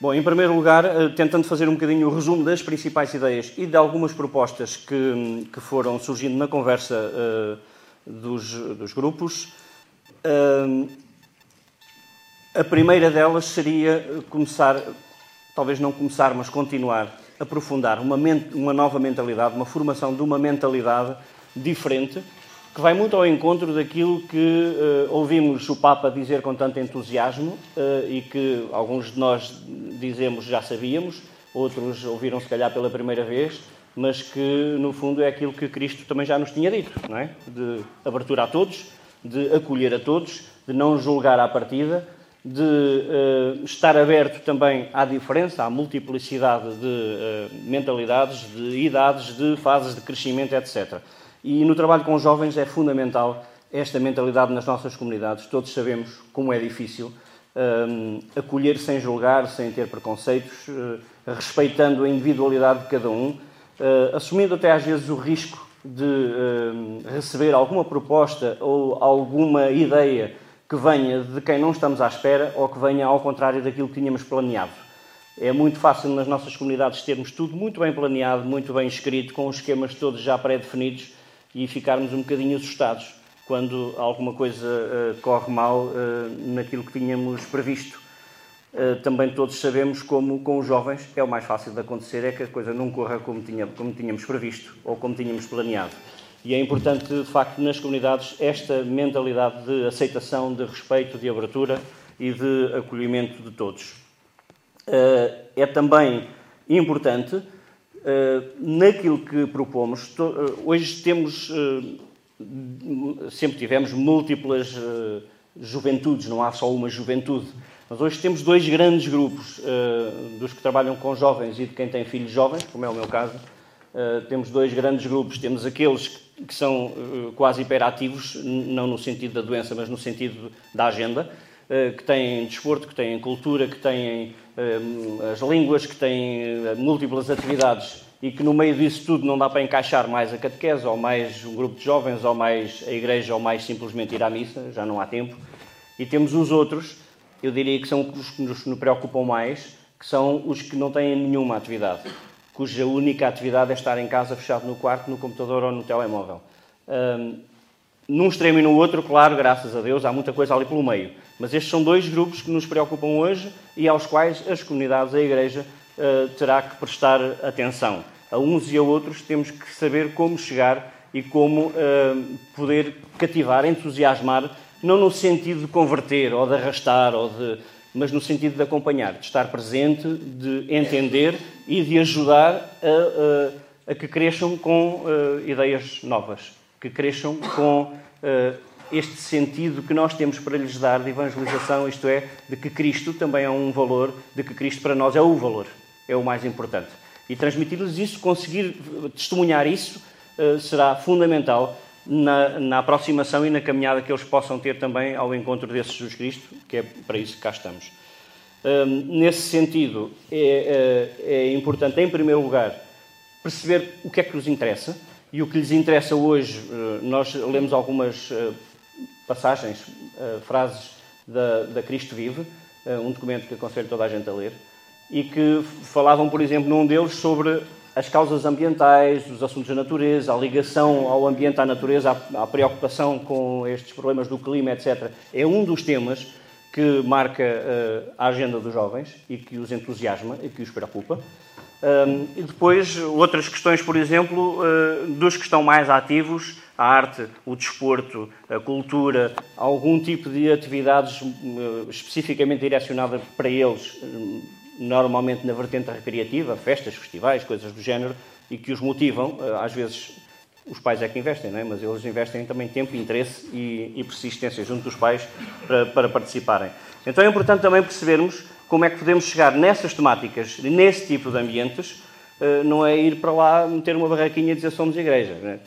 Bom, em primeiro lugar, eh, tentando fazer um bocadinho o resumo das principais ideias e de algumas propostas que, que foram surgindo na conversa uh, dos, dos, grupos. Uh, a primeira delas seria começar, talvez não começar, mas continuar, aprofundar uma, uma nova mentalidade, uma formação de uma mentalidade diferente, que vai muito ao encontro daquilo que uh, ouvimos o Papa dizer com tanto entusiasmo uh, e que alguns de nós dizemos já sabíamos, outros ouviram se calhar pela primeira vez, mas que no fundo é aquilo que Cristo também já nos tinha dito, não é? De abertura a todos, de acolher a todos, de não julgar à partida, de uh, estar aberto também à diferença, à multiplicidade de mentalidades, de idades, de fases de crescimento, etc. E no trabalho com jovens é fundamental esta mentalidade nas nossas comunidades. Todos sabemos como é difícil um, acolher sem julgar, sem ter preconceitos, uh, respeitando a individualidade de cada um, uh, assumindo até às vezes o risco de uh, receber alguma proposta ou alguma ideia que venha de quem não estamos à espera ou que venha ao contrário daquilo que tínhamos planeado. É muito fácil nas nossas comunidades termos tudo muito bem planeado, muito bem escrito, com os esquemas todos já pré-definidos e ficarmos um bocadinho assustados quando alguma coisa uh, corre mal uh, naquilo que tínhamos previsto. Uh, também todos sabemos como com os jovens é o mais fácil de acontecer é que a coisa não corra como, tinha, como tínhamos previsto ou como tínhamos planeado. E é importante, de facto, nas comunidades esta mentalidade de aceitação, de respeito, de abertura e de acolhimento de todos. É também importante naquilo que propomos, eh, hoje temos, eh, sempre tivemos múltiplas juventudes, não há só uma juventude, mas hoje temos dois grandes grupos, dos que trabalham com jovens e de quem tem filhos jovens, como é o meu caso. Temos dois grandes grupos, temos aqueles que são quase hiperativos, não no sentido da doença, mas no sentido da agenda, que têm desporto, que têm cultura, que têm as línguas, que têm eh, múltiplas atividades e que no meio disso tudo não dá para encaixar mais a catequese, ou mais um grupo de jovens, ou mais a igreja, ou mais simplesmente ir à missa, já não há tempo. E temos os outros, eu diria que são os que nos preocupam mais, que são os que não têm nenhuma atividade, cuja única atividade é estar em casa fechado no quarto, no computador ou no telemóvel. Um, num extremo e no outro, claro, graças a Deus, há muita coisa ali pelo meio. Mas estes são dois grupos que nos preocupam hoje e aos quais as comunidades, a Igreja, uh, terá que prestar atenção. A uns e a outros temos que saber como chegar e como uh, poder cativar, entusiasmar, não no sentido de converter ou de arrastar, ou de, mas no sentido de acompanhar, de estar presente, de entender e de ajudar a, a, a que cresçam com ideias novas que cresçam com uh, este sentido que nós temos para lhes dar de evangelização, isto é, de que Cristo também é um valor, de que Cristo para nós é o valor, é o mais importante. E transmitir-lhes isso, conseguir testemunhar isso, uh, será fundamental na, na, aproximação e na caminhada que eles possam ter também ao encontro desse Jesus Cristo, que é para isso que cá estamos. Uh, nesse sentido, é, é, é importante, em primeiro lugar, perceber o que é que nos interessa, e o que lhes interessa hoje, eh, nós lemos algumas eh, passagens, eh, frases da, da Cristo Vive, um documento que aconselho toda a gente a ler, e que falavam, por exemplo, num deles sobre as causas ambientais, os assuntos da natureza, a ligação ao ambiente, à natureza, a, preocupação com estes problemas do clima, etc. É um dos temas que marca a agenda dos jovens e que os entusiasma e que os preocupa. E depois outras questões, por exemplo, uh, dos que estão mais ativos, a arte, o desporto, a cultura, algum tipo de atividades uh, especificamente direcionada para eles, uh, normalmente na vertente recreativa, festas, festivais, coisas do género, e que os motivam, às vezes os pais é que investem, não é? mas eles investem também tempo, interesse e, e persistência junto dos pais para, para participarem. Então é importante também percebermos como é que podemos chegar nessas temáticas, nesse tipo de ambientes, eh, não é ir para lá meter uma barraquinha e dizer somos igreja. Né?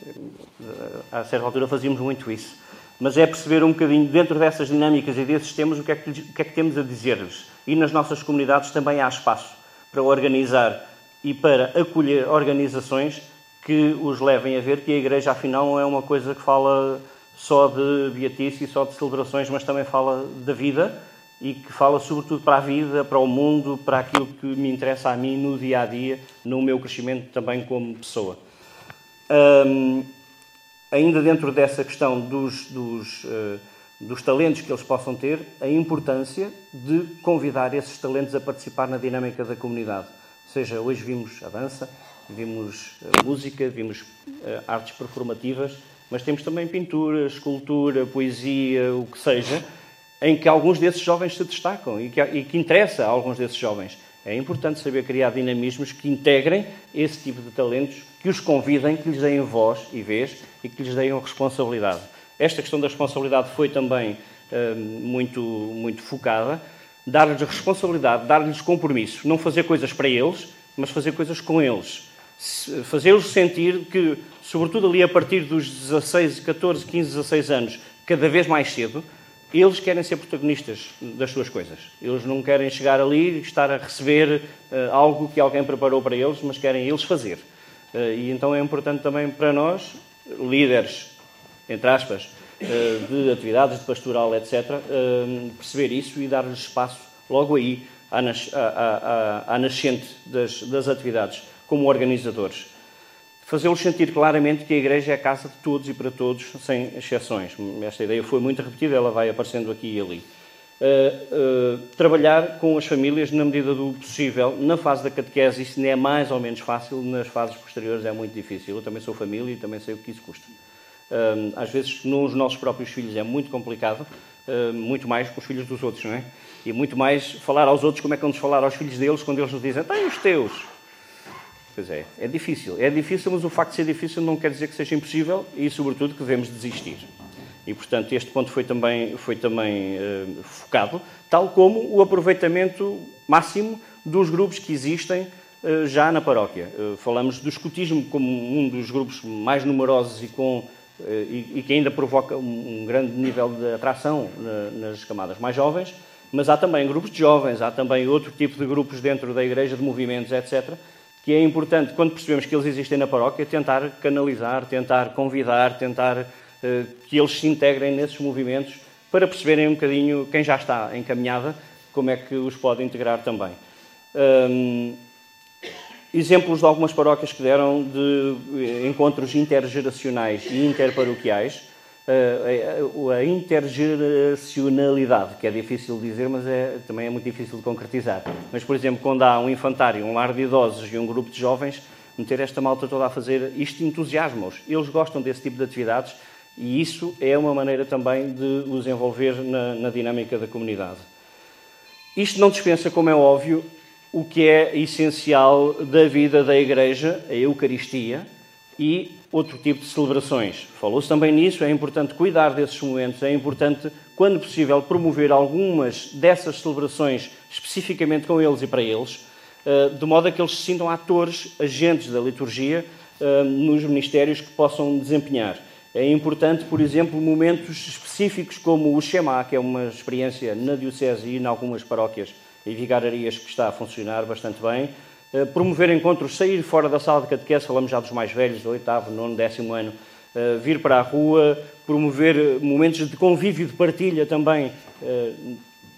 A certa altura fazíamos muito isso. Mas é perceber um bocadinho, dentro dessas dinâmicas e desses temas, o que é que, que, é que temos a dizer-lhes. E nas nossas comunidades também há espaço para organizar e para acolher organizações que os levem a ver que a igreja, afinal, não é uma coisa que fala só de beatice e só de celebrações, mas também fala da vida e que fala sobretudo para a vida, para o mundo, para aquilo que me interessa a mim no dia a dia, no meu crescimento também como pessoa. Um, ainda dentro dessa questão dos, dos, uh, dos talentos que eles possam ter, a importância de convidar esses talentos a participar na dinâmica da comunidade. Ou seja, hoje vimos a dança, vimos a música, vimos uh, artes performativas, mas temos também pintura, escultura, poesia, o que seja em que alguns desses jovens se destacam e que, e que interessa a alguns desses jovens. É importante saber criar dinamismos que integrem esse tipo de talentos, que os convidem, que lhes deem voz e vez e que lhes deem responsabilidade. Esta questão da responsabilidade foi também uh, muito, muito focada. Dar-lhes responsabilidade, dar-lhes compromisso. Não fazer coisas para eles, mas fazer coisas com eles. Fazê-los sentir que, sobretudo ali a partir dos 16, 14, 15, 16 anos, cada vez mais cedo, eles querem ser protagonistas das suas coisas. Eles não querem chegar ali e estar a receber uh, algo que alguém preparou para eles, mas querem eles fazer. Uh, e então é importante também para nós, líderes, entre aspas, uh, de atividades de pastoral, etc., perceber isso e dar-lhes espaço logo aí à, nas, à, à, à nascente das, das atividades, como organizadores fazê-los sentir claramente que a Igreja é a casa de todos e para todos, sem exceções. Esta ideia foi muito repetida, ela vai aparecendo aqui e ali. Uh, uh, trabalhar com as famílias na medida do possível. Na fase da catequese isso não é mais ou menos fácil, nas fases posteriores é muito difícil. Eu também sou família e também sei o que isso custa. Uh, às vezes, nos nossos próprios filhos é muito complicado, muito mais com os filhos dos outros, não é? E muito mais falar aos outros como é que vamos falar aos filhos deles quando eles nos dizem, tem os teus. Pois é, é difícil. É difícil, mas o facto de ser difícil não quer dizer que seja impossível e, sobretudo, que devemos desistir. E, portanto, este ponto foi também, foi também uh, focado, tal como o aproveitamento máximo dos grupos que existem uh, já na paróquia. Uh, falamos do escutismo como um dos grupos mais numerosos e, com, e, e que ainda provoca um, um, grande nível de atração na, nas camadas mais jovens, mas há também grupos de jovens, há também outro tipo de grupos dentro da igreja, de movimentos, etc., que é importante, quando percebemos que eles existem na paróquia, tentar canalizar, tentar convidar, tentar uh, que eles se integrem nesses movimentos para perceberem um bocadinho quem já está encaminhada, como é que os pode integrar também. Um, exemplos de algumas paróquias que deram de eh, encontros intergeracionais e interparoquiais a intergeracionalidade, que é difícil dizer, mas é, também é muito difícil de concretizar. Mas, por exemplo, quando há um infantário, um lar de idosos e um grupo de jovens, meter esta malta toda a fazer isto entusiasma-os. Eles gostam desse tipo de atividades e isso é uma maneira também de os envolver na, na dinâmica da comunidade. Isto não dispensa, como é óbvio, o que é essencial da vida da Igreja, a Eucaristia, e outro tipo de celebrações. Falou-se também nisso, é importante cuidar desses momentos, é importante, quando possível, promover algumas dessas celebrações especificamente com eles e para eles, eh, de modo a que eles se sintam atores, agentes da liturgia eh, nos ministérios que possam desempenhar. É importante, por exemplo, momentos específicos como o Shema, que é uma experiência na Diocese e em algumas paróquias e vigararias que está a funcionar bastante bem, promover encontros, sair fora da sala de catequese, falamos já dos mais velhos, do oitavo, nono, décimo ano, eh, vir para a rua, promover momentos de convívio, de partilha também, eh,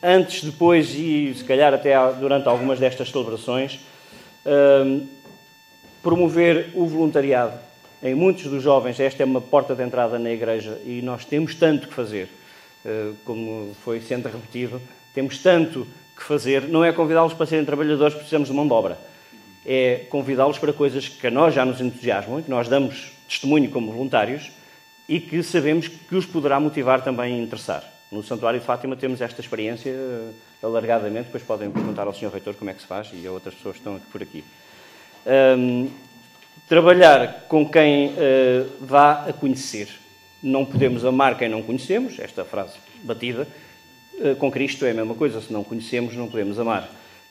antes, depois e se calhar até durante algumas destas celebrações. Promover o voluntariado. Em muitos dos jovens, esta é uma porta de entrada na igreja e nós temos tanto que fazer, como foi sendo repetido, temos tanto que fazer. Não é convidá-los para serem trabalhadores, precisamos de mão de obra é convidá-los para coisas que a nós já nos entusiasmam e que nós damos testemunho como voluntários e que sabemos que os poderá motivar também a interessar. No Santuário de Fátima temos esta experiência uh, alargadamente, depois podem perguntar ao Sr. Reitor como é que se faz e a outras pessoas que estão por aqui. Um, trabalhar com quem uh, vá a conhecer. Não podemos amar quem não conhecemos, esta frase batida. Uh, com Cristo é a mesma coisa, se não conhecemos, não podemos amar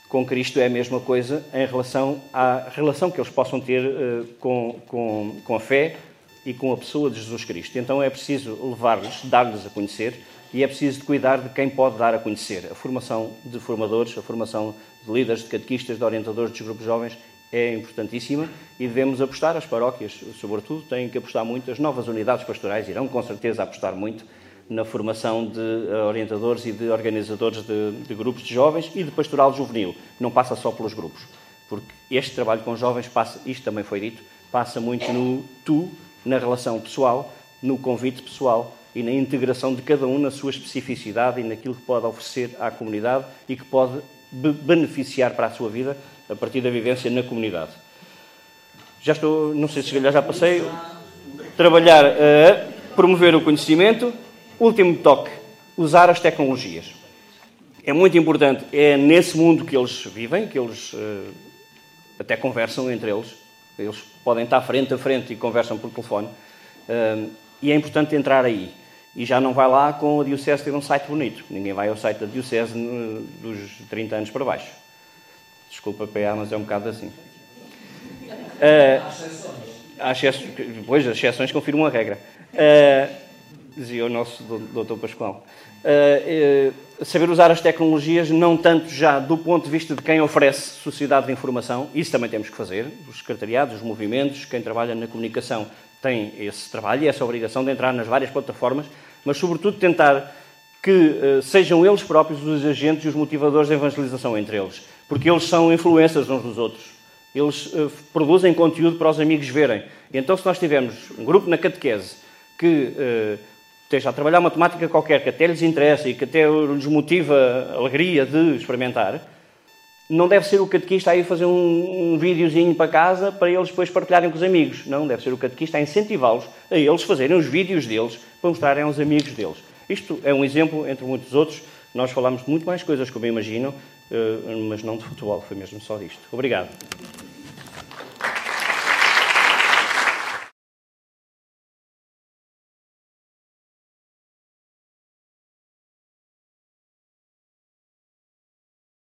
com Cristo é a mesma coisa em relação à relação que eles possam ter uh, com, com, com a fé e com a pessoa de Jesus Cristo. Então é preciso levar-lhes, dar-lhes a conhecer e é preciso cuidar de quem pode dar a conhecer. A formação de formadores, a formação de líderes, de catequistas, de orientadores dos grupos jovens é importantíssima e devemos apostar, as paróquias, sobretudo, têm que apostar muito, as novas unidades pastorais irão com certeza apostar muito na formação de orientadores e de organizadores de, de grupos de jovens e de pastoral juvenil. Não passa só pelos grupos, porque este trabalho com jovens passa, isto também foi dito, passa muito no tu, na relação pessoal, no convite pessoal e na integração de cada um na sua especificidade e naquilo que pode oferecer à comunidade e que pode beneficiar para a sua vida a partir da vivência na comunidade. Já estou, não sei se já passei, trabalhar a promover o conhecimento. Último toque, usar as tecnologias. É muito importante, é nesse mundo que eles vivem, que eles uh, até conversam entre eles. Eles podem estar frente a frente e conversam por telefone. Uh, e é importante entrar aí. E já não vai lá com a Diocese ter um site bonito. Ninguém vai ao site da Diocese dos 30 anos para baixo. Desculpa, PA, mas é um bocado assim. Uh, há exceções. Pois, as exceções confirmam a regra. Uh, dizia o nosso doutor Pascoal. Uh, uh, saber usar as tecnologias, não tanto já do ponto de vista de quem oferece sociedade de informação, isso também temos que fazer, os secretariados, os movimentos, quem trabalha na comunicação tem esse trabalho e essa obrigação de entrar nas várias plataformas, mas sobretudo tentar que uh, sejam eles próprios os agentes e os motivadores de evangelização entre eles, porque eles são influências uns dos outros. Eles produzem conteúdo para os amigos verem. E então, se nós tivermos um grupo na catequese que esteja a trabalhar uma temática qualquer que até lhes interessa e que até lhes motiva a alegria de experimentar, não deve ser o catequista a ir fazer um, um videozinho para casa para eles depois partilharem com os amigos. Não, deve ser o catequista a incentivá-los a eles fazerem os vídeos deles para mostrarem aos amigos deles. Isto é um exemplo entre muitos outros. Nós falamos de muito mais coisas, como imaginam, eh, mas não de futebol, foi mesmo só disto. Obrigado.